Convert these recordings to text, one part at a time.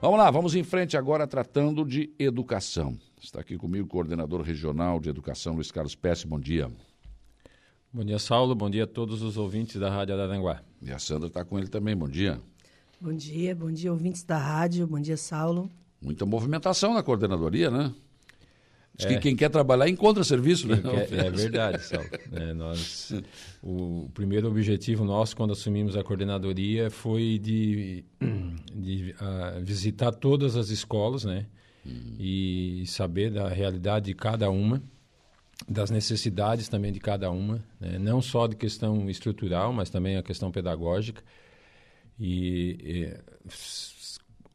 Vamos lá, vamos em frente agora tratando de educação. Está aqui comigo o coordenador regional de educação, Luiz Carlos Pesce. Bom dia. Bom dia, Saulo. Bom dia a todos os ouvintes da Rádio Araranguá. E a Sandra está com ele também. Bom dia. Bom dia, bom dia, ouvintes da rádio. Bom dia, Saulo. Muita movimentação na coordenadoria, né? Diz que quem quer trabalhar encontra serviço, né? Quer, é verdade, Saulo. É, nós, o primeiro objetivo nosso, quando assumimos a coordenadoria, foi de, de uh, visitar todas as escolas, né? Hum. E saber da realidade de cada uma, das necessidades também de cada uma, né? não só de questão estrutural, mas também a questão pedagógica. E, e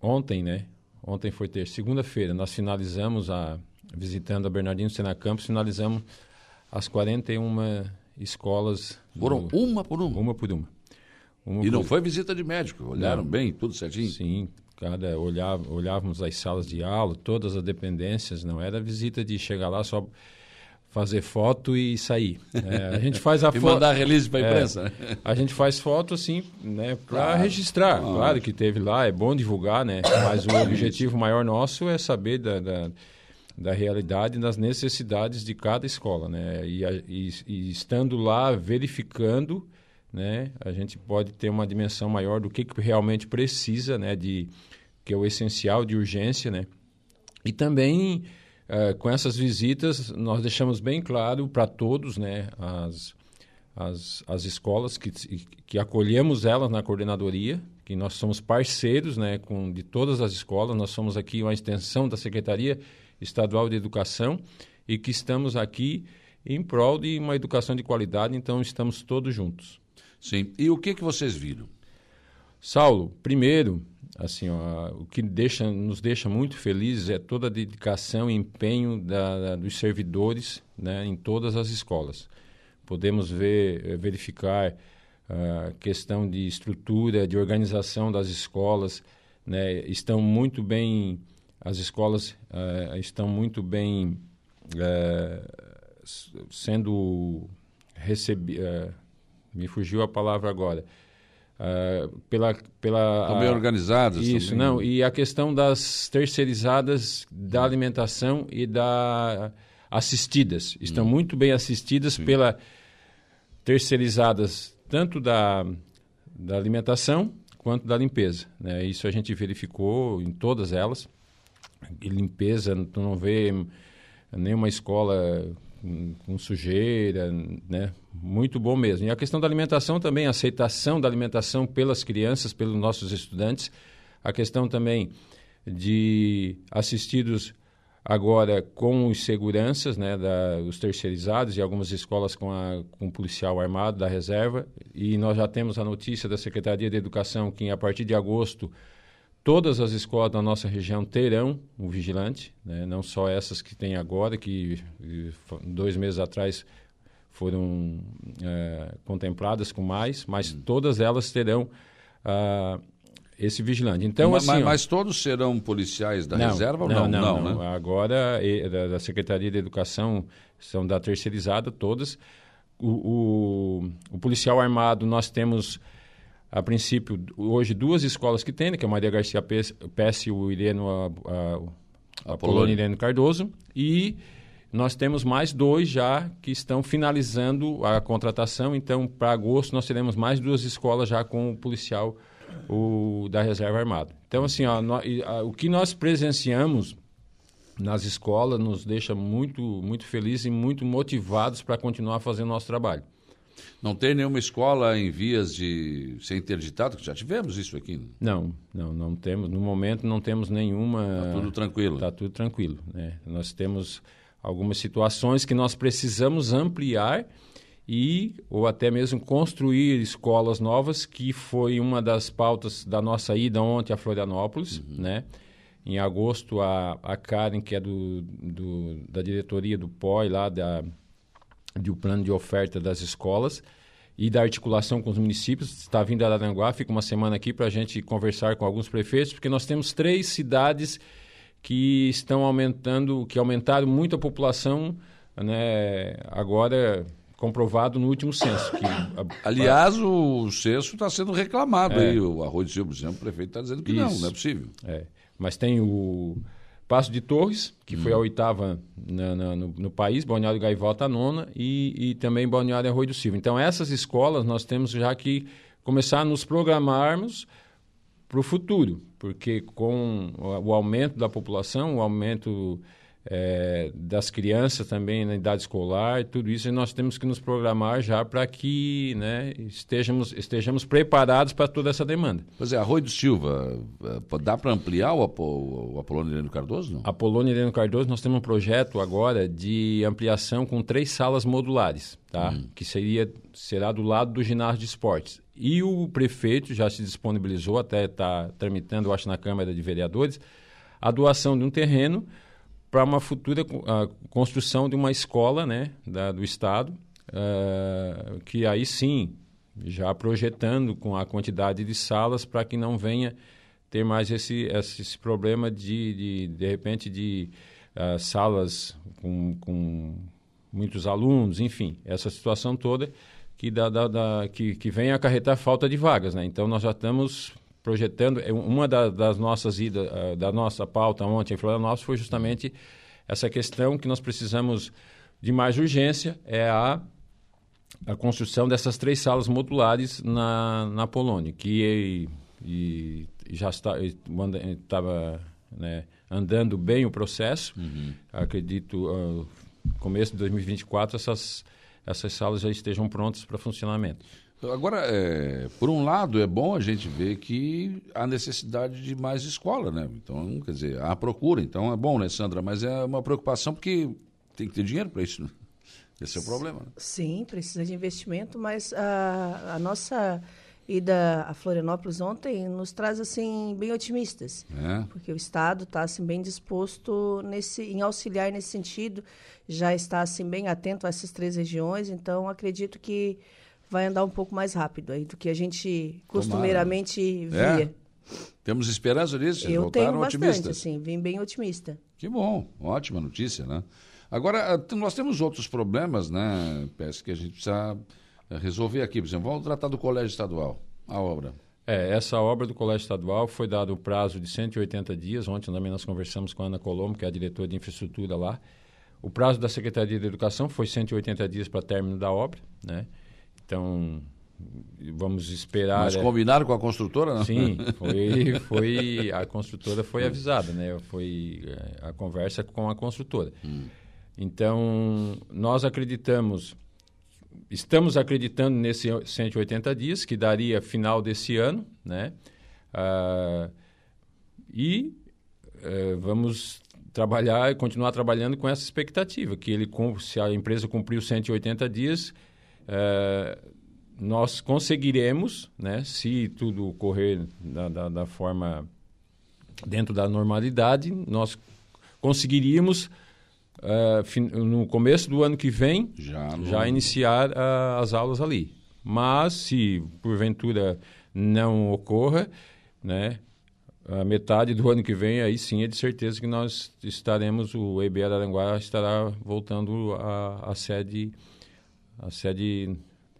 ontem, né? Ontem foi ter segunda-feira, nós finalizamos a visitando a Bernardino Sena Campos, finalizamos as 41 escolas. Foram do, uma por uma? Uma por uma. uma e por... não foi visita de médico? Olharam não. bem, tudo certinho? Sim, cada olhava, olhávamos as salas de aula, todas as dependências, não era visita de chegar lá só fazer foto e sair. É, a gente faz a foto. e mandar release para a é, imprensa. É, a gente faz foto assim, né, para claro. registrar. Ah, claro que teve lá, é bom divulgar, né? Mas o objetivo maior nosso é saber da, da, da realidade e das necessidades de cada escola, né? E, e, e estando lá verificando, né, a gente pode ter uma dimensão maior do que, que realmente precisa, né, de que é o essencial de urgência, né? E também é, com essas visitas, nós deixamos bem claro para todos né, as, as, as escolas que, que acolhemos elas na coordenadoria, que nós somos parceiros né, com, de todas as escolas, nós somos aqui uma extensão da Secretaria Estadual de Educação e que estamos aqui em prol de uma educação de qualidade, então estamos todos juntos. Sim. E o que, que vocês viram? Saulo, primeiro, assim, ó, o que deixa, nos deixa muito felizes é toda a dedicação e empenho da, da, dos servidores né, em todas as escolas. Podemos ver, eh, verificar a uh, questão de estrutura, de organização das escolas, né, estão muito bem, as escolas uh, estão muito bem uh, sendo recebidas, me fugiu a palavra agora, Uh, pela pela Estão bem organizadas isso também. não e a questão das terceirizadas da alimentação e da assistidas estão hum. muito bem assistidas Sim. pela terceirizadas tanto da da alimentação quanto da limpeza né isso a gente verificou em todas elas limpeza tu não vê nenhuma escola com, sujeira, né? Muito bom mesmo. E a questão da alimentação também, a aceitação da alimentação pelas crianças, pelos nossos estudantes. A questão também de assistidos agora com os seguranças, né, da, os terceirizados e algumas escolas com, a, com policial armado da reserva. E nós já temos a notícia da Secretaria de Educação que a partir de agosto Todas as escolas da nossa região terão um vigilante, né? não só essas que tem agora, que dois meses atrás foram é, contempladas com mais, mas hum. todas elas terão uh, esse vigilante. Então, mas, assim, mas, todos serão policiais da não, reserva ou não? Não, não, não, não. Né? Agora, da, da, Secretaria de Educação, são da terceirizada todas. O, o, o policial armado, nós temos a princípio, hoje duas escolas que tem, né, que é a Maria Garcia Pesce e o Ireno, a, a, a Polônia Irene Cardoso, e nós temos mais dois já que estão finalizando a contratação, então para agosto nós teremos mais duas escolas já com o policial o, da Reserva Armada. Então, assim, ó, no, a, o que nós presenciamos nas escolas nos deixa muito, muito felizes e muito motivados para continuar fazendo nosso trabalho. Não tem nenhuma escola em vias de ser interditada? Já tivemos isso aqui. Né? Não, não, não temos. No momento não temos nenhuma. Está tudo tranquilo. Está tudo tranquilo. Né? Nós temos algumas situações que nós precisamos ampliar e ou até mesmo construir escolas novas, que foi uma das pautas da nossa ida ontem a Florianópolis, uhum. né? Em agosto, a, a Karen, que é do, do da diretoria do POI lá da de um plano de oferta das escolas e da articulação com os municípios. Está vindo a Araranguá, fica uma semana aqui para a gente conversar com alguns prefeitos, porque nós temos três cidades que estão aumentando, que aumentaram muito a população, né, agora comprovado no último censo. Que, Aliás, o censo está sendo reclamado é. aí. O Arroio de Silva, por exemplo, o prefeito está dizendo que Isso. não, não é possível. É. Mas tem o Passo de Torres, que hum. foi a oitava na, na, no, no, país, Balneário Gaivota a nona, e, e também Balneário Arroio do Silva. Então, essas escolas nós temos já que começar a nos programarmos para o futuro, porque com o aumento da população, o aumento é, das crianças também na idade escolar, tudo isso, nós temos que nos programar já para que né, estejamos, estejamos preparados para toda essa demanda. Pois é, Arroio do Silva, é, dá para ampliar o, o, o Apolônio Heleno Cardoso? Não? Apolônio Heleno Cardoso, nós temos um projeto agora de ampliação com três salas modulares, tá? Hum. que seria, será do lado do ginásio de esportes. E o prefeito já se disponibilizou, até está tramitando, eu acho, na Câmara de Vereadores, a doação de um terreno para uma futura construção de uma escola né, da, do Estado, uh, que aí sim, já projetando com a quantidade de salas para que não venha ter mais esse, esse problema de, de, de repente, de uh, salas com, com muitos alunos, enfim, essa situação toda que, dá, que, que vem acarretar falta de vagas. Né? Então, nós já estamos projetando. É, uma da, das nossas idas, uh, da nossa pauta ontem em Florianópolis foi justamente essa questão que nós precisamos de mais urgência é a a construção dessas três salas modulares na, na Polônia, que e, e já está estava né, andando bem o processo. Uhum. Acredito uh, começo de 2024 essas essas salas já estejam prontas para funcionamento. Agora, é, por um lado, é bom a gente ver que há necessidade de mais escola, né? Então, quer dizer, há procura. Então, é bom, né, Sandra? Mas é uma preocupação porque tem que ter dinheiro para isso, né? Esse é o problema. Né? Sim, precisa de investimento, mas a, a nossa ida a Florianópolis ontem nos traz assim bem otimistas, é. porque o Estado está assim bem disposto nesse em auxiliar nesse sentido, já está assim bem atento a essas três regiões, então acredito que vai andar um pouco mais rápido aí do que a gente costumeiramente Tomara. via. É. Temos esperança disso? Eu tenho bastante, otimistas. sim, vim bem otimista. Que bom, ótima notícia, né? Agora, ah, nós temos outros problemas, né, Peço que a gente precisa eh, resolver aqui. Por exemplo, vamos tratar do Colégio Estadual, a obra. É, essa obra do Colégio Estadual foi dado o prazo de 180 dias. Ontem também nós conversamos com a Ana Colombo, que é a diretora de infraestrutura lá. O prazo da Secretaria de Educação foi 180 dias para término da obra, né? Então, vamos esperar. Mas é. combinaram com a construtora, não? Sim, foi, foi a construtora foi avisada, né? Foi é, a conversa com a construtora. Hum. Então, nós acreditamos, estamos acreditando nesse 180 dias, que daria final desse ano, né? Ah, e eh, vamos trabalhar e continuar trabalhando com essa expectativa, que ele, se a empresa cumprir os 180 dias, é, nós conseguiremos, né, se tudo correr da, da, da, forma dentro da normalidade, nós conseguiríamos uh, no começo do ano que vem já, já iniciar as aulas ali. Mas se porventura não ocorra, né, a metade do ano que vem, aí sim é de certeza que nós estaremos, o EB Araranguá estará voltando à sede a sede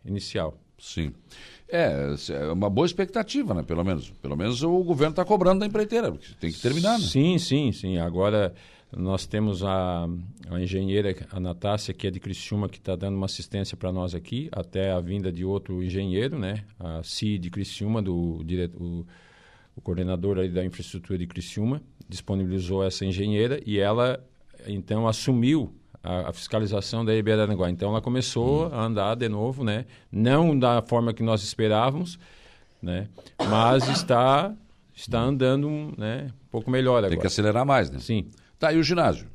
inicial. Sim. É, é uma boa expectativa, né? Pelo menos. Pelo menos o governo está cobrando da empreiteira, porque tem que terminar, né? Sim, sim, sim. Agora nós temos a, a engenheira, a Natácia, que é de Criciúma, que está dando uma assistência para nós aqui, até a vinda de outro engenheiro, né? A CI de Criciúma, do direto, o, o coordenador ali da infraestrutura de Criciúma, disponibilizou essa engenheira e ela, então, assumiu a, a, fiscalização da EB Araranguá. Então ela começou a andar de novo, né? Não da forma que nós esperávamos, né? Mas está está andando, né? Um pouco melhor agora. Tem que acelerar mais, né? Sim. Tá e o ginásio?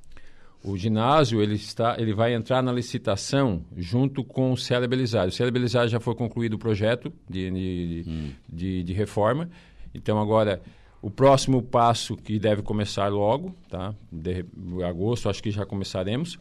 O ginásio ele está, ele vai entrar na licitação junto com o Belisário. O Belisário já foi concluído o projeto de, de, hum. de, de reforma. Então agora o próximo passo que deve começar logo, tá? De, agosto acho que já começaremos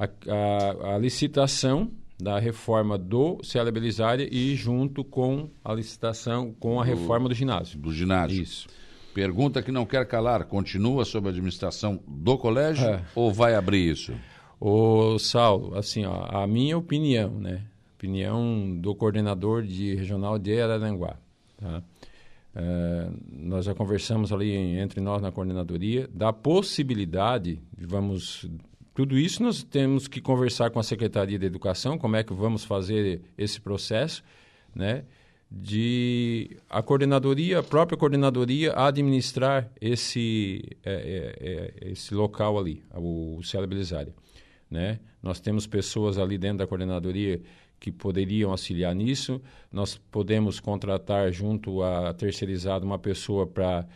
a, a, a licitação da reforma do Célia Belisária e junto com a licitação com a do, reforma do ginásio. Do ginásio. Isso. Pergunta que não quer calar, continua sob a administração do colégio é. ou vai abrir isso? O Saulo, assim, ó, a minha opinião, né? Opinião do coordenador de regional de Araranguá, tá? É, nós já conversamos ali entre nós na coordenadoria da possibilidade, vamos tudo isso nós temos que conversar com a Secretaria de Educação, como é que vamos fazer esse processo, né? De a coordenadoria, a própria coordenadoria administrar esse, é, é, é, esse local ali, o, o né? Nós temos pessoas ali dentro da coordenadoria que poderiam auxiliar nisso. Nós podemos contratar junto à terceirizada uma pessoa para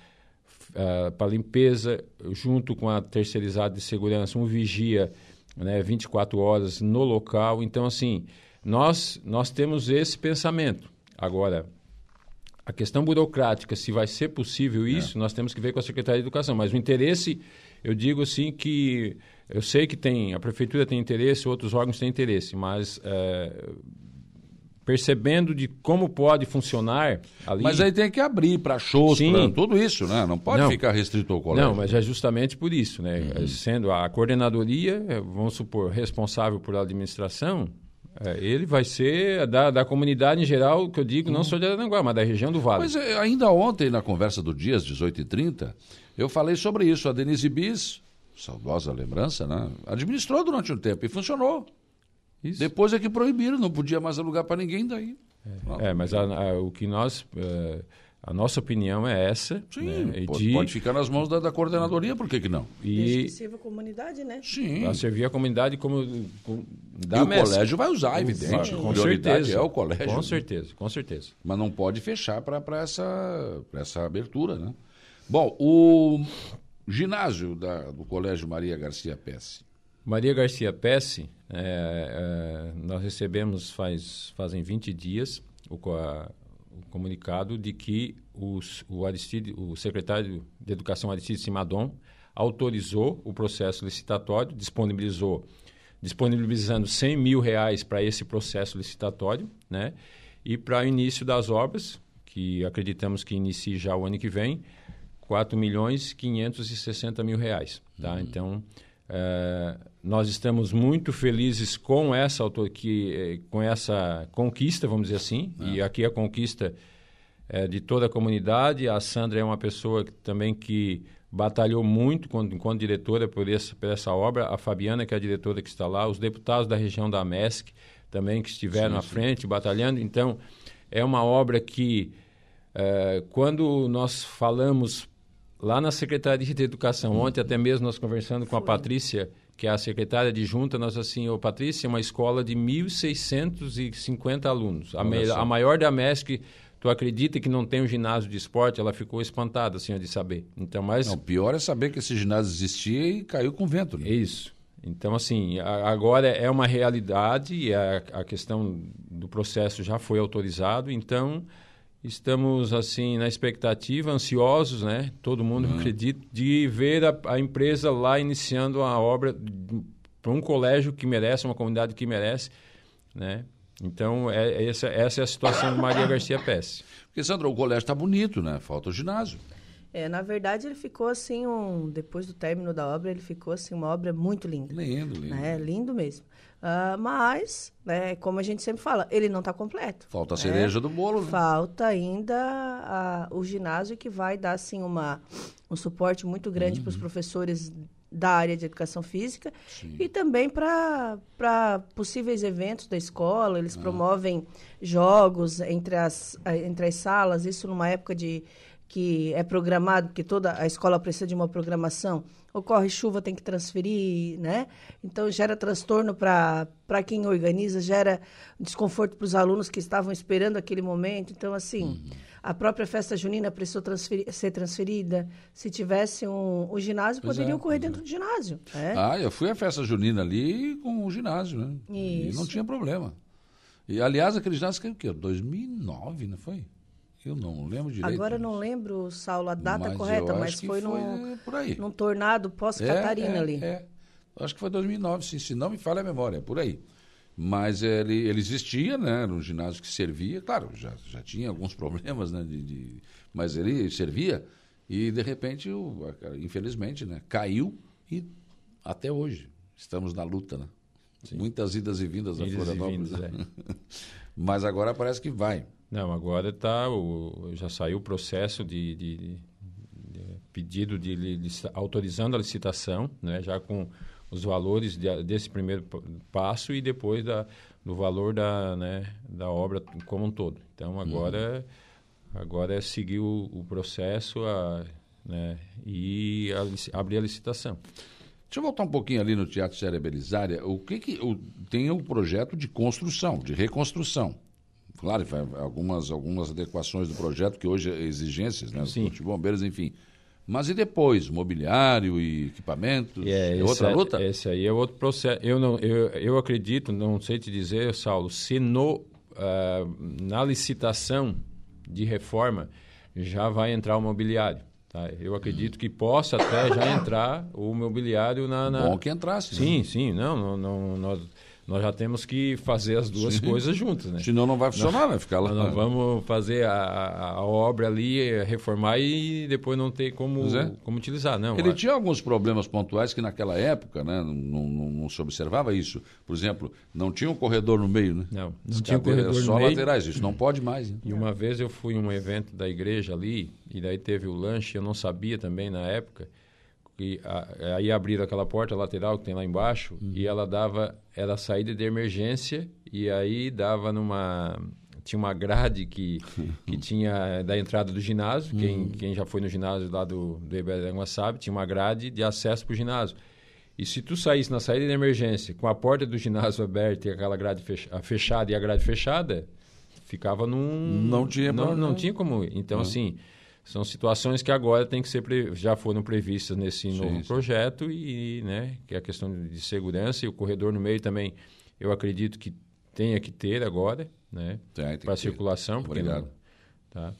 uh, para limpeza, junto com a terceirizada de segurança, um vigia né, 24 horas no local. Então, assim, nós, nós temos esse pensamento. Agora, a questão burocrática, se vai ser possível isso, é. nós temos que ver com a Secretaria de Educação. Mas o interesse, eu digo assim que eu sei que tem a prefeitura tem interesse, outros órgãos têm interesse, mas é, percebendo de como pode funcionar ali. Mas aí tem que abrir para shows, para tudo isso, né? Não pode não, ficar restrito ao colégio. Não, mas é justamente por isso, né? Uhum. Sendo a coordenadoria, é, vamos supor, responsável por administração, é, ele vai ser da, da comunidade em geral, que eu digo, uhum. não só de Aranguá, mas da região do Vale. Mas é, ainda ontem, na conversa do dia, às 18h30, eu falei sobre isso. A Denise Bis, saudosa lembrança, né? Administrou durante um tempo e funcionou. Isso. Depois é que proibiram, não podia mais alugar para ninguém daí. É, é mas a, a, o que nós. Uh, a nossa opinião é essa. Sim, né? pode, de... pode, ficar nas mãos da, da, coordenadoria, por que, que não? E sirva a comunidade, né? Sim. Para servir a comunidade como. e o colégio vai usar, evidente. Com prioridade certeza. é o colégio. Com certeza, com certeza. Mas não pode fechar para essa, essa abertura, né? Bom, o ginásio da, do Colégio Maria Garcia Pesce. Maria Garcia Pesce, é, é, nós recebemos faz, fazem 20 dias o, a, o comunicado de que os, o, Aristide, o secretário de Educação Aristide Simadon autorizou o processo licitatório, disponibilizou disponibilizando 100 mil reais para esse processo licitatório, né? E para o início das obras, que acreditamos que inicie já o ano que vem, 4 milhões 560 mil reais. Tá? Uhum. Então, é, nós estamos muito felizes com essa, que, eh, com essa conquista, vamos dizer assim, e é. aqui a conquista é de toda a comunidade. A Sandra é uma pessoa que, também que batalhou muito enquanto, enquanto diretora por essa, por essa obra. A Fabiana, que é a diretora que está lá, os deputados da região da MESC também que estiveram sim, à frente, batalhando. Então, é uma obra que, é, quando nós falamos lá na Secretaria de Educação. Ontem até mesmo nós conversando com a Patrícia, que é a secretária de junta, nós assim, ô Patrícia, é uma escola de 1.650 alunos. A, me, a maior da MESC, tu acredita que não tem um ginásio de esporte? Ela ficou espantada, assim, de saber. Então, mas... Não, pior é saber que esse ginásio existia e caiu com vento, né? Isso. Então, assim, agora é uma realidade e a, a questão do processo já foi autorizado, então Estamos assim na expectativa, ansiosos, né? Todo mundo uhum. acredita de ver a, a, empresa lá iniciando a obra para um colégio que merece, uma comunidade que merece, né? Então é, é essa, essa é a situação do Maria Garcia Pérez. Porque Sandra, o colégio está bonito, né? Falta o ginásio. É, na verdade, ele ficou assim, um, depois do término da obra, ele ficou assim, uma obra muito linda. Lindo, lindo. É, lindo mesmo. Uh, mas, né, como a gente sempre fala, ele não está completo. Falta a cereja do bolo. Né? Falta ainda uh, o ginásio que vai dar assim, uma, um suporte muito grande uhum. para os professores da área de educação física Sim. e também para possíveis eventos da escola. Eles ah. promovem jogos entre as, entre as salas, isso numa época de que é programado, porque toda a escola precisa de uma programação, ocorre chuva, tem que transferir, né? Então gera transtorno para quem organiza, gera desconforto para os alunos que estavam esperando aquele momento. Então, assim, uhum. a própria festa junina precisou transferir, ser transferida. Se tivesse um, o ginásio, pois poderia é, ocorrer dentro é. do ginásio. É? Ah, eu fui à festa junina ali com o ginásio, né? Isso. E não tinha problema. E, aliás, aquele ginásio caiu o quê? 2009, não foi? Eu não lembro direito. Agora não lembro, Saulo, a data mas correta, mas foi, num, por aí. num tornado pós-Catarina é, é, ali. É. Acho que foi 2009, se, se não me falha a memória, é por aí. Mas ele, ele existia, né? Era um ginásio que servia, claro, já, já tinha alguns problemas, né? De, de, mas ele servia e, de repente, o, infelizmente, né? caiu e até hoje. estamos na luta, né? Sim. Muitas idas e vindas da Florianópolis. Vindas, é. Mas agora parece que vai. Não, agora tá o, já saiu o processo de, de, de pedido de, de, autorizando a licitação, né, já com os valores de, desse primeiro passo e depois da, do valor da, né, da obra como um todo. Então agora uhum. agora é seguir o, o processo a, né, e a, abrir a licitação. Deixa eu voltar um pouquinho ali no Teatro Séria Belisária. O que, que o, tem o projeto de construção, de reconstrução. Claro, algumas, algumas adequações do projeto, que hoje é exigências, né? Sim. De bombeiros, enfim. Mas e depois? Mobiliário e equipamentos? É, é outra é, luta? Esse aí é outro processo. Eu, não, eu, eu acredito, não sei te dizer, Saulo, se no, uh, na licitação de reforma já vai entrar o mobiliário. Tá? Eu acredito que possa até já entrar o mobiliário na... na... Bom que entrasse. Sim, né? sim. Não, não, não, nós nós já temos que fazer as duas Sim. coisas juntas, né? Senão não vai funcionar, nós, vai ficar lá. Nós vamos fazer a, a, obra ali, reformar e depois não ter como, é. como utilizar, não. Ele tinha alguns problemas pontuais que naquela época, né, não, não, não, se observava isso. Por exemplo, não tinha um corredor no meio, né? Não, não tinha um corredor só no laterais, isso não pode mais. Né? E uma vez eu fui em um evento da igreja ali, e daí teve o lanche, eu não sabia também na época, e a, aí abriram aquela porta lateral que tem lá embaixo uhum. e ela dava era saída de emergência e aí dava numa tinha uma grade que, que tinha da entrada do ginásio, uhum. quem, quem já foi no ginásio lá do, do Iberangua sabe, tinha uma grade de acesso para o ginásio. E se tu saísse na saída de emergência com a porta do ginásio aberta e aquela grade fechada e a grade fechada, ficava num... Não tinha Não, não tinha como... Então, uhum. assim, são situações que agora tem que ser pre... já foram previstas nesse sim, novo sim. projeto e, né, que é a questão de segurança e o corredor no meio também, eu acredito que tenha que ter agora, né, para circulação. Obrigado. Não, tá.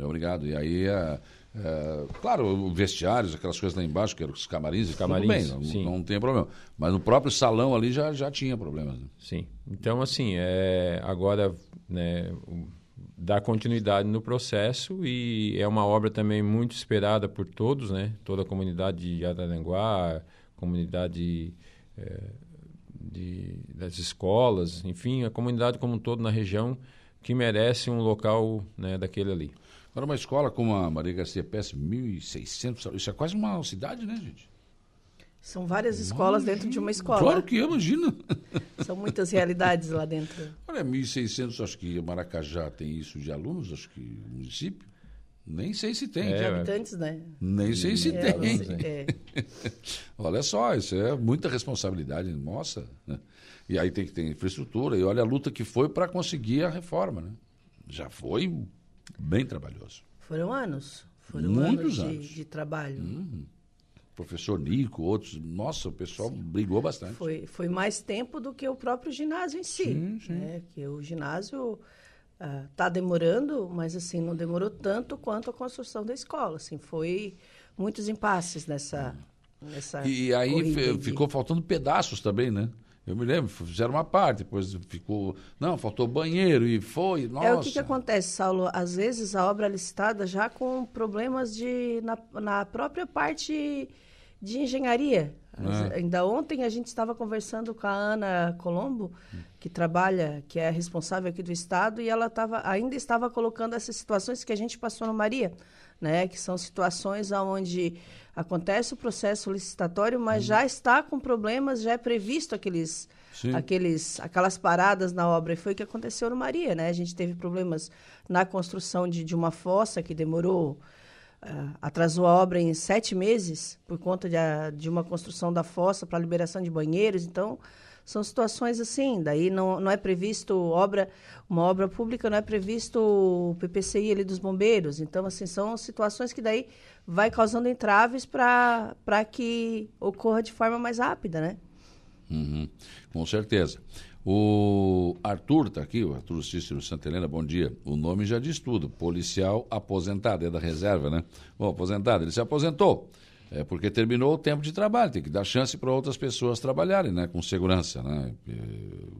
Obrigado. E aí, é, é, claro, vestiários, aquelas coisas lá embaixo, que eram os camarins, os camarins bem, não, não tem problema. Mas no próprio salão ali já, já tinha problemas. Né? Sim. Então, assim, é, agora, né, dar continuidade no processo e é uma obra também muito esperada por todos, né? Toda a comunidade de Araranguá, comunidade é, de, das escolas, enfim, a comunidade como um todo na região que merece um local né, daquele ali. Agora, uma escola como a Maria Garcia Pérez, 1.600, isso é quase uma cidade, né, gente? São várias escolas dentro de uma escola. Claro que imagina. São muitas realidades lá dentro. Olha, 1.600, acho que Maracajá tem isso de alunos, acho que município. Nem sei se tem. É, de habitantes, né? Nem sei se é, tem. É. olha só, isso é muita responsabilidade nossa. Né? E aí tem que ter infraestrutura. E olha a luta que foi para conseguir a reforma. Né? Já foi bem trabalhoso. Foram anos. Foram Muitos anos, anos. De, de trabalho. Uhum professor Nico, outros. Nossa, o pessoal sim. brigou bastante. Foi, foi mais tempo do que o próprio ginásio em si. Sim, sim. Né? Que o ginásio está ah, uh, demorando, mas assim não demorou tanto quanto a construção da escola. Assim, foi muitos impasses nessa. nessa e aí ficou de... faltando pedaços também, né? Eu me lembro, fizeram uma parte, depois ficou. Não, faltou banheiro e foi. Nossa. É o que, que acontece, Saulo? Às vezes a obra é licitada já com problemas de, na, na própria parte de engenharia. É. Ainda ontem a gente estava conversando com a Ana Colombo, que trabalha, que é responsável aqui do estado, e ela tava, ainda estava colocando essas situações que a gente passou no Maria, né? Que são situações onde acontece o processo licitatório, mas uhum. já está com problemas, já é previsto aqueles, aqueles, aquelas paradas na obra. E foi o que aconteceu no Maria, né? A gente teve problemas na construção de, de uma fossa que demorou Uh, atrasou a obra em sete meses por conta de, a, de uma construção da fossa para liberação de banheiros. Então, são situações assim. Daí não, não é previsto obra, uma obra pública, não é previsto o PPCI ali dos bombeiros. Então, assim, são situações que daí vai causando entraves para que ocorra de forma mais rápida, né? Uhum, com certeza. O Arthur está aqui, o Arthur Cícero Santa Helena, bom dia. O nome já diz tudo, policial aposentado, é da reserva, né? Bom, aposentado, ele se aposentou, é porque terminou o tempo de trabalho, tem que dar chance para outras pessoas trabalharem, né? Com segurança, né?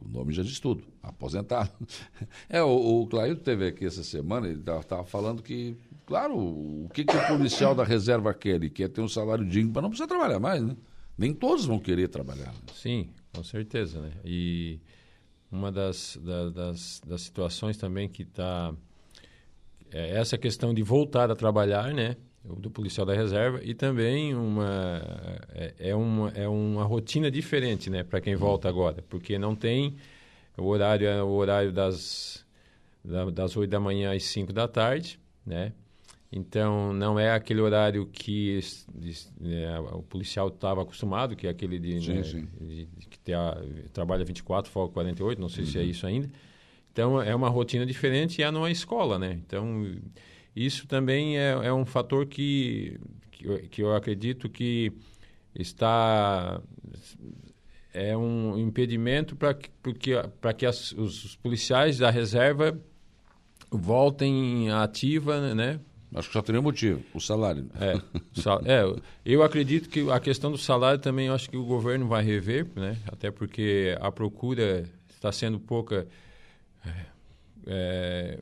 O nome já diz tudo, aposentado. É, o, o Claildo teve aqui essa semana, ele estava falando que, claro, o que, que o policial da reserva quer? Ele quer ter um salário digno para não precisar trabalhar mais, né? Nem todos vão querer trabalhar. Né? Sim, com certeza. Né? E uma das, da, das, das situações também que está... É essa questão de voltar a trabalhar, né? Do policial da reserva e também uma é, é, uma é uma rotina diferente né para quem volta agora porque não tem o horário é o horário das das oito da manhã às cinco da tarde né então não é aquele horário que é, o policial estava acostumado que é aquele de, sim, né, sim. de, de que tem a, trabalha 24 folga 48 não sei uhum. se é uhum. isso ainda então é uma rotina diferente e é numa escola né então isso também é, é um fator que, que eu, que, eu, acredito que está é um impedimento para que, para que as, os policiais da reserva voltem ativa, né? Acho que só teria motivo, o salário. É, é, eu acredito que a questão do salário também acho que o governo vai rever, né? Até porque a procura está sendo pouca. É,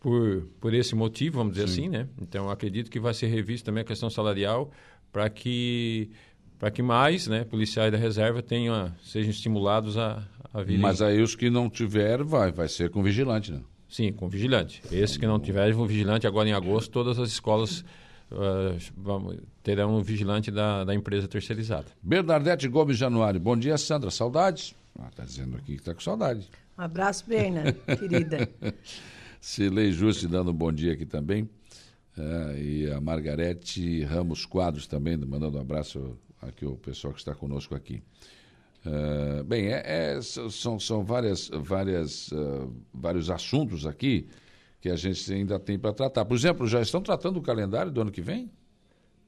por, por esse motivo, vamos dizer Sim. assim, né? Então, acredito que vai ser revista também a questão salarial para que para que mais né, policiais da reserva tenham, sejam estimulados a, a vir. Mas aí os que não tiver, vai, vai ser com vigilante, né? Sim, com vigilante. Esses que não tiverem, vão vigilante agora em agosto, todas as escolas uh, vamos, terão um vigilante da, da empresa terceirizada. Bernadette Gomes Januário, bom dia, Sandra. Saudades? Está ah, tá dizendo aqui que está com saudade. Um abraço, Berna, querida. Silei Juste dando um bom dia aqui também. Uh, e a Margarete Ramos Quadros também, mandando um abraço aqui ao pessoal que está conosco aqui. Uh, bem, é, é, são, são várias, várias, uh, vários assuntos aqui que a gente ainda tem para tratar. Por exemplo, já estão tratando o calendário do ano que vem?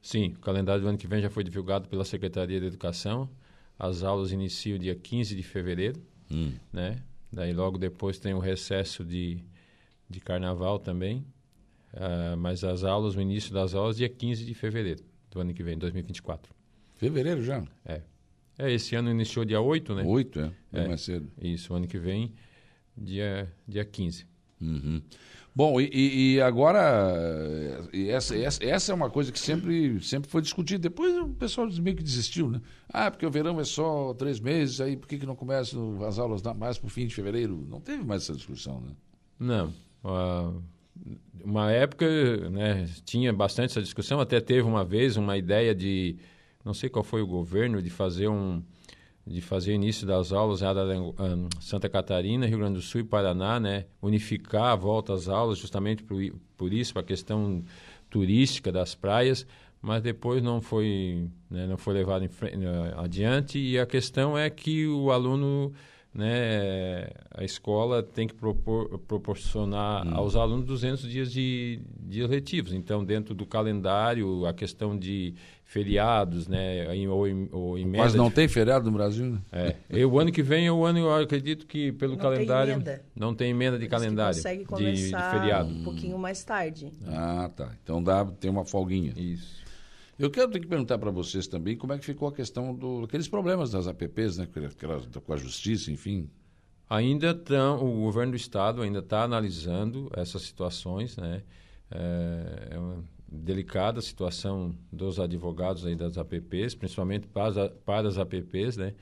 Sim, o calendário do ano que vem já foi divulgado pela Secretaria de Educação. As aulas iniciam dia 15 de fevereiro, hum. né? Daí logo depois tem o recesso de de carnaval também. Uh, mas as aulas, o início das aulas, dia 15 de fevereiro do ano que vem, 2024. Fevereiro já? É. É, esse ano iniciou dia 8, né? 8, é. é mais cedo. Isso, o ano que vem, dia, dia 15. Uhum. Bom, e, e agora, e essa, essa, essa, é uma coisa que sempre, sempre foi discutida. Depois o pessoal meio que desistiu, né? Ah, porque o verão é só três meses, aí por que, que não começam as aulas mais para o fim de fevereiro? Não teve mais essa discussão, né? Não. Uh, uma época né, tinha bastante essa discussão, até teve uma vez uma ideia de, não sei qual foi o governo, de fazer um de fazer início das aulas em Santa Catarina, Rio Grande do Sul e Paraná, né, unificar a volta às aulas justamente por, por isso, para a questão turística das praias, mas depois não foi, né, não foi levado frente, adiante e a questão é que o aluno né, a escola tem que propor, proporcionar hum. aos alunos 200 dias de dias letivos. Então, dentro do calendário, a questão de feriados, né, ou, ou em Mas não de... tem feriado no Brasil, né? É. E o ano que vem é o ano, eu acredito que pelo não calendário tem não tem emenda de calendário consegue começar de, de feriado. um pouquinho mais tarde. Ah, tá. Então dá tem uma folguinha. Isso. Eu quero ter que perguntar para vocês também como é que ficou a questão dos problemas das APPs, né, com a justiça, enfim. Ainda estão, o governo do estado ainda está analisando essas situações, né? É, é uma delicada situação dos advogados aí das APPs, principalmente para, para as APPs, né?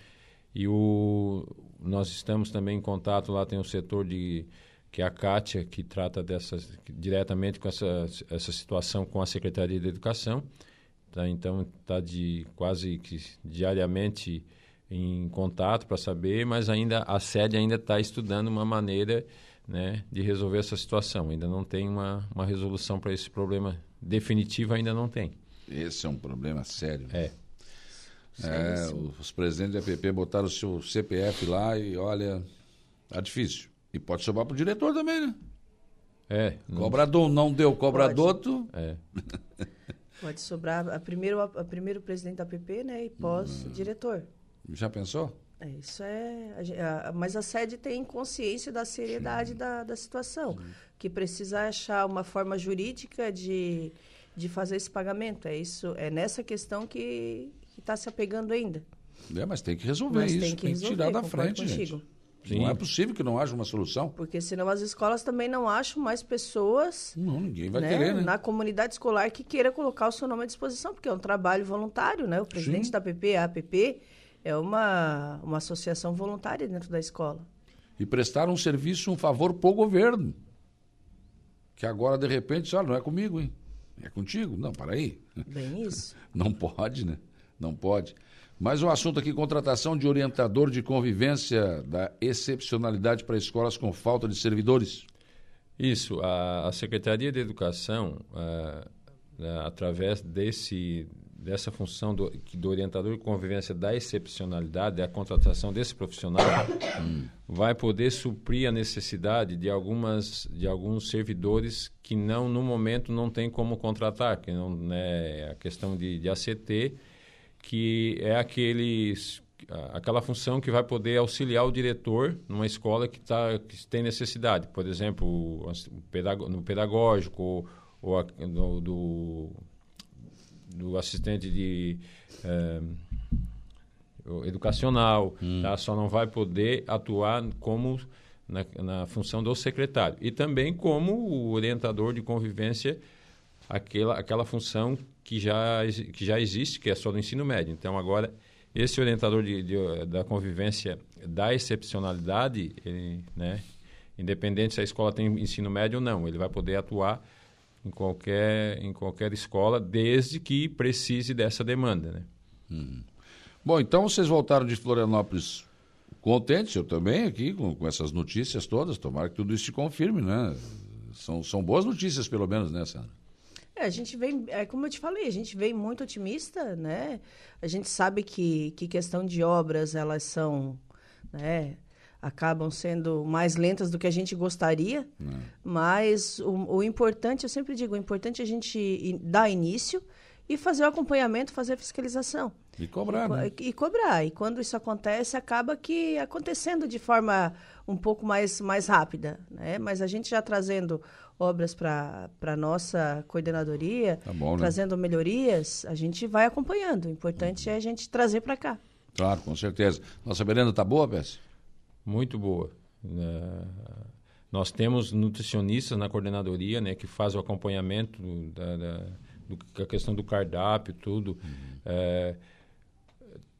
E o, nós estamos também em contato lá tem o setor de que é a Kátia, que trata dessas diretamente com essa, essa situação com a Secretaria de Educação. Tá? Então, está de quase que diariamente em contato para saber, mas ainda a sede ainda está estudando uma maneira né, de resolver essa situação. Ainda não tem uma, uma resolução para esse problema definitiva, ainda não tem. Esse é um problema sério. É. é os presidentes da APP botaram o seu CPF lá e olha, tá difícil. E pode sobrar para o diretor também, né? É. Cobrador não deu cobrador, tu... É. Pode sobrar a primeiro, a, primeiro presidente da PP, né? E pós-diretor. Já pensou? É, isso é. A, a, mas a sede tem consciência da seriedade da, da situação, Sim. que precisa achar uma forma jurídica de, de fazer esse pagamento. É isso, é nessa questão que está se apegando ainda. É, mas tem que resolver mas isso, tem que, tem que tirar da frente, contigo. gente. Sim. Não é possível que não haja uma solução. Porque senão as escolas também não acham mais pessoas. Não, ninguém vai né, querer, né? Na comunidade escolar que queira colocar o seu nome à disposição, porque é um trabalho voluntário, né? O presidente Sim. da APP, a APP, é uma, uma associação voluntária dentro da escola. E prestar um serviço, um favor para o governo. Que agora, de repente, olha, não é comigo, hein? É contigo? Não, para aí. Bem isso. Não pode, né? Não pode. Mais um assunto aqui: contratação de orientador de convivência da excepcionalidade para escolas com falta de servidores. Isso. A, a Secretaria de Educação, através desse, dessa função do, do, orientador de convivência da excepcionalidade, a contratação desse profissional, vai poder suprir a necessidade de, algumas, de alguns servidores que não, no momento, não tem como contratar, que não, né, a questão de, de ACT que é aqueles aquela função que vai poder auxiliar o diretor numa escola que, tá, que tem necessidade. Por exemplo, no pedagógico ou, a, no, do, do assistente de é, educacional, hum. tá? só não vai poder atuar como na, na, função do secretário. E também como o orientador de convivência, aquela, aquela função que já, que já existe, que é só do ensino médio. Então, agora, esse orientador de, de, da convivência da excepcionalidade, ele, né, independente se a escola tem ensino médio ou não, ele vai poder atuar em qualquer, em qualquer escola, desde que precise dessa demanda. Né? Hum. Bom, então vocês voltaram de Florianópolis contentes, eu também aqui, com, com essas notícias todas, tomara que tudo isso se confirme, né? São, são boas notícias, pelo menos, né, Sandra? É, a gente vem, é, como eu te falei, a gente vem muito otimista, né? A gente sabe que, que questão de obras, elas são, né? Acabam sendo mais lentas do que a gente gostaria, é. mas o, o importante, eu sempre digo, o importante é a gente dar início e fazer o acompanhamento, fazer a fiscalização. E cobrar, e, né? E cobrar. E quando isso acontece, acaba que acontecendo de forma um pouco mais, mais rápida. Né? Mas a gente já trazendo obras para a nossa coordenadoria, tá bom, né? trazendo melhorias, a gente vai acompanhando. O importante é a gente trazer para cá. Claro, com certeza. Nossa merenda está boa, Bess? Muito boa. Uh, nós temos nutricionistas na coordenadoria, né, que faz o acompanhamento da, da, do, da questão do cardápio, tudo. Uhum. Uh,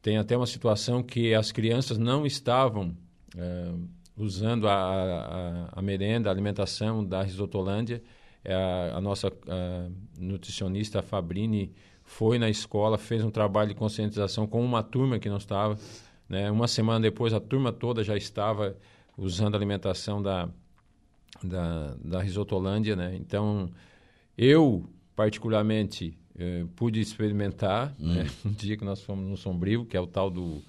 tem até uma situação que as crianças não estavam uh, usando a, a, a, merenda, a alimentação da Risotolândia. É a, a nossa a nutricionista Fabrini foi na escola, fez um trabalho de conscientização com uma turma que não estava. Né? Uma semana depois, a turma toda já estava usando a alimentação da, da, da Risotolândia. Né? Então, eu, particularmente, eh, pude experimentar hum. né? um dia que nós fomos no Sombrio, que é o tal do...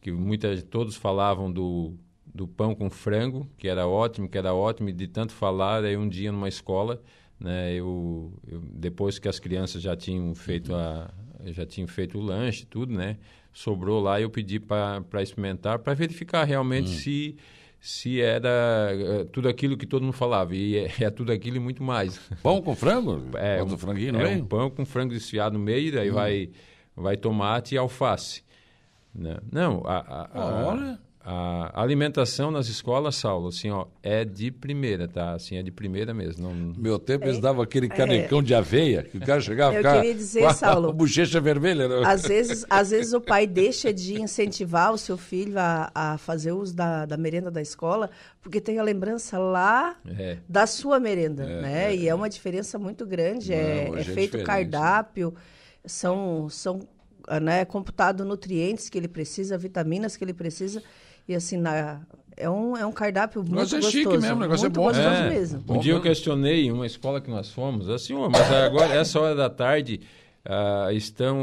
que muitas, todos falavam do do pão com frango, que era ótimo, que era ótimo, e de tanto falar, aí um dia numa escola, né, eu, eu depois que as crianças já tinham feito a já tinham feito o lanche, tudo, né? Sobrou lá e eu pedi para experimentar, para verificar realmente hum. se se era uh, tudo aquilo que todo mundo falava. E é, é, tudo aquilo e muito mais. Pão com frango? É, um, franguinho no é meio? um pão com frango desfiado no meio, daí hum. vai, vai tomate e alface. Né? Não, a, a, a, Olha a alimentação nas escolas, Saulo, assim, ó, é de primeira, tá? Assim, é de primeira mesmo. Não... Meu tempo eles davam aquele é. canecão é. de aveia, que o cara chegava a ficar dizer, a, Saulo, a bochecha vermelha. Né? Às vezes, às vezes o pai deixa de incentivar o seu filho a, a fazer uso da, da merenda da escola, porque tem a lembrança lá é. da sua merenda, é, né? É. E é uma diferença muito grande. Não, é, é feito cardápio, são, são né, computado nutrientes que ele precisa, vitaminas que ele precisa. E assim, na, é um, é um cardápio muito gostoso. Mas é chique mesmo, o negócio é bom. gostoso é, mesmo. Um dia eu questionei em uma escola que nós fomos, assim, mas agora, essa hora da tarde, uh, estão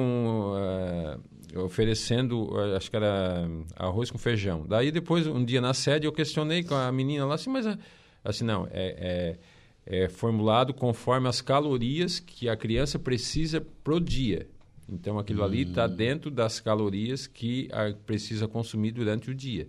uh, oferecendo, acho que era arroz com feijão. Daí depois, um dia na sede, eu questionei com a menina lá, assim, mas assim, não, é, é, é formulado conforme as calorias que a criança precisa pro dia. Então aquilo hum. ali está dentro das calorias que a, precisa consumir durante o dia.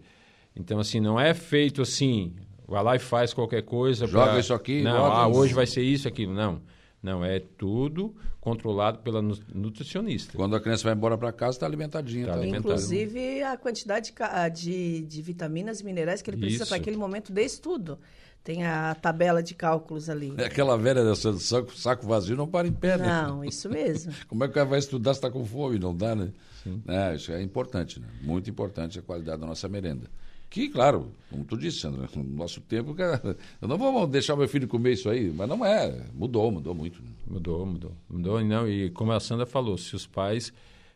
Então assim não é feito assim, vai lá e faz qualquer coisa. Joga pra... isso aqui. Não, ah, hoje vai ser isso aquilo. Não, Não, é tudo controlado pela nutricionista. Quando a criança vai embora para casa, está alimentadinha. Tá tá Inclusive a quantidade de, de vitaminas e minerais que ele precisa para aquele momento de estudo. Tem a tabela de cálculos ali. É aquela velha dessa saco, saco vazio não para em pé, né? Não, isso mesmo. Como é que vai estudar se está com fome? Não dá, né? Sim. É, isso é importante, né? Muito importante a qualidade da nossa merenda. Que, claro, como tu disse, Sandra, no nosso tempo, eu não vou deixar meu filho comer isso aí, mas não é. Mudou, mudou muito. Mudou, mudou. Mudou, não, e como a Sandra falou, se os pais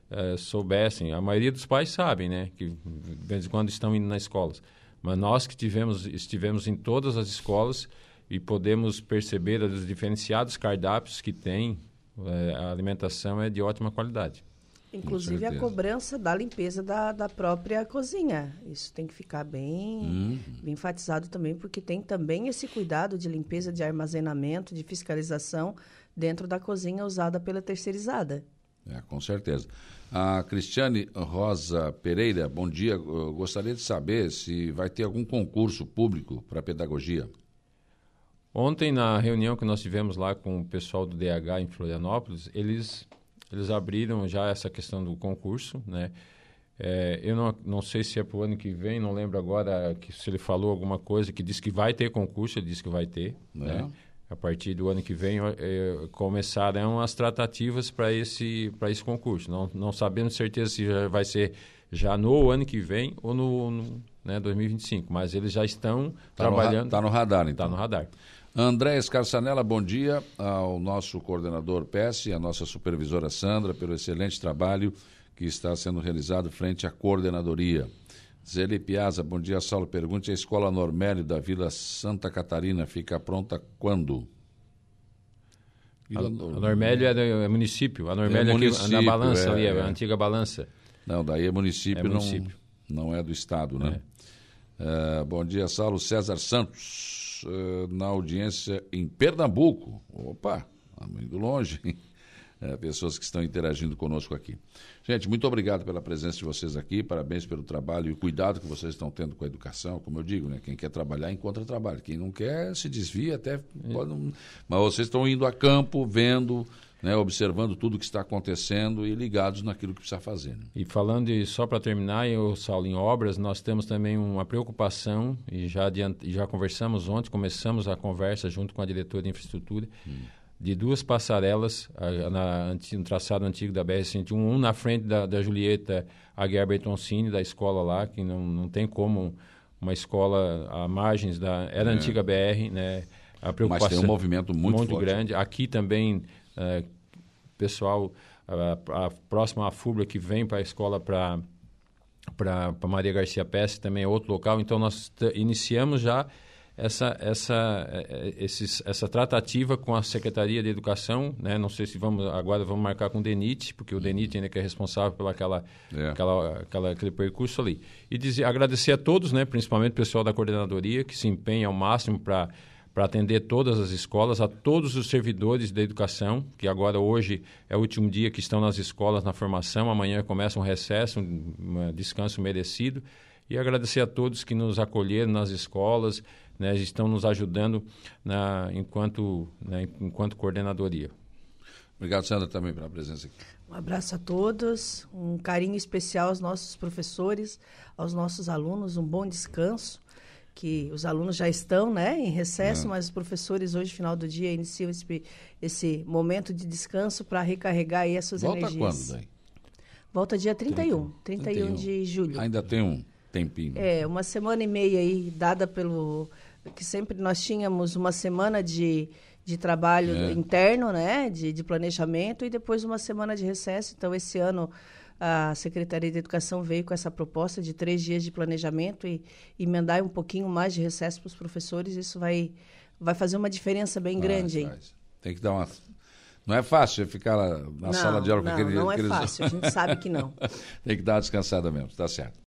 é, soubessem, a maioria dos pais sabem, né, que de vez em quando estão indo nas escolas, mas nós que tivemos, estivemos em todas as escolas e podemos perceber os diferenciados cardápios que tem, é, a alimentação é de ótima qualidade. Inclusive a cobrança da limpeza da, da própria cozinha. Isso tem que ficar bem, hum. bem enfatizado também, porque tem também esse cuidado de limpeza, de armazenamento, de fiscalização dentro da cozinha usada pela terceirizada. É, com certeza. A Cristiane Rosa Pereira, bom dia. Eu gostaria de saber se vai ter algum concurso público para pedagogia. Ontem, na reunião que nós tivemos lá com o pessoal do DH em Florianópolis, eles eles abriram já essa questão do concurso, né? É, eu não, não sei se é para o ano que vem, não lembro agora que se ele falou alguma coisa que disse que vai ter concurso, ele disse que vai ter, é. né? A partir do ano que vem é, começarão as tratativas para esse esse concurso. Não não sabemos certeza se já vai ser já no ano que vem ou no, no né, 2025, mas eles já estão tá trabalhando. Está no, radar, então. Está no radar. André Escarçanella, bom dia ao nosso coordenador PES e à nossa supervisora Sandra pelo excelente trabalho que está sendo realizado frente à coordenadoria. Zeli Piazza, bom dia, Saulo. Pergunte: a escola Normélio da Vila Santa Catarina fica pronta quando? Vila a, a Normélio é, é, município. A Normélio é município, aqui, na balança é, ali, é. a antiga balança. Não, daí é município, é município. Não, não é do estado, né? É. Uh, bom dia, Saulo César Santos uh, na audiência em Pernambuco. Opa, tá muito longe, É, pessoas que estão interagindo conosco aqui. Gente, muito obrigado pela presença de vocês aqui, parabéns pelo trabalho e o cuidado que vocês estão tendo com a educação. Como eu digo, né? quem quer trabalhar, encontra trabalho. Quem não quer, se desvia até. Pode não... Mas vocês estão indo a campo, vendo, né, observando tudo o que está acontecendo e ligados naquilo que precisa fazer. Né? E falando de, só para terminar, eu, Saulo, em obras, nós temos também uma preocupação, e já, adiant, já conversamos ontem, começamos a conversa junto com a diretora de infraestrutura, hum. De duas passarelas a, na, no traçado antigo da BR-101, um na frente da, da Julieta Aguiar Bertoncini, da escola lá, que não, não tem como uma escola à margens da... Era a é. antiga BR, né? A preocupação Mas tem um movimento muito, muito grande. Aqui também é, pessoal a, a próxima à FUBRA que vem para a escola para para Maria Garcia Pesce também é outro local. Então nós iniciamos já essa essa é, é, esses, essa tratativa com a Secretaria de Educação, né? Não sei se vamos agora vamos marcar com o DENIT, porque o DENIT ainda que é responsável pela aquela, é. aquela, aquela aquele percurso ali. E dizer, agradecer a todos, né? Principalmente o pessoal da coordenadoria que se empenha ao máximo para para atender todas as escolas, a todos os servidores da educação, que agora hoje é o último dia que estão nas escolas na formação, amanhã começa um recesso, um, um descanso merecido, e agradecer a todos que nos acolheram nas escolas, né, estão nos ajudando na, enquanto, né, enquanto coordenadoria. Obrigado, Sandra, também pela presença aqui. Um abraço a todos, um carinho especial aos nossos professores, aos nossos alunos, um bom descanso que os alunos já estão né, em recesso, é. mas os professores hoje, final do dia, iniciam esse, esse momento de descanso para recarregar aí as suas Volta energias. quando, daí? Volta dia 31, 31, 31 de julho. Ainda tem um tempinho. É, uma semana e meia aí, dada pelo... que sempre nós tínhamos uma semana de, de trabalho é. interno, né, de, de planejamento, e depois uma semana de recesso. Então, esse ano a Secretaria de Educação veio com essa proposta de três dias de planejamento e emendar um pouquinho mais de recesso para os professores. Isso vai, vai fazer uma diferença bem grande. Faz. Tem que dar uma. Não é fácil ficar na não, sala de aula não, com aquele. Não é aqueles... fácil, a gente sabe que não. Tem que dar uma descansada mesmo, está certo.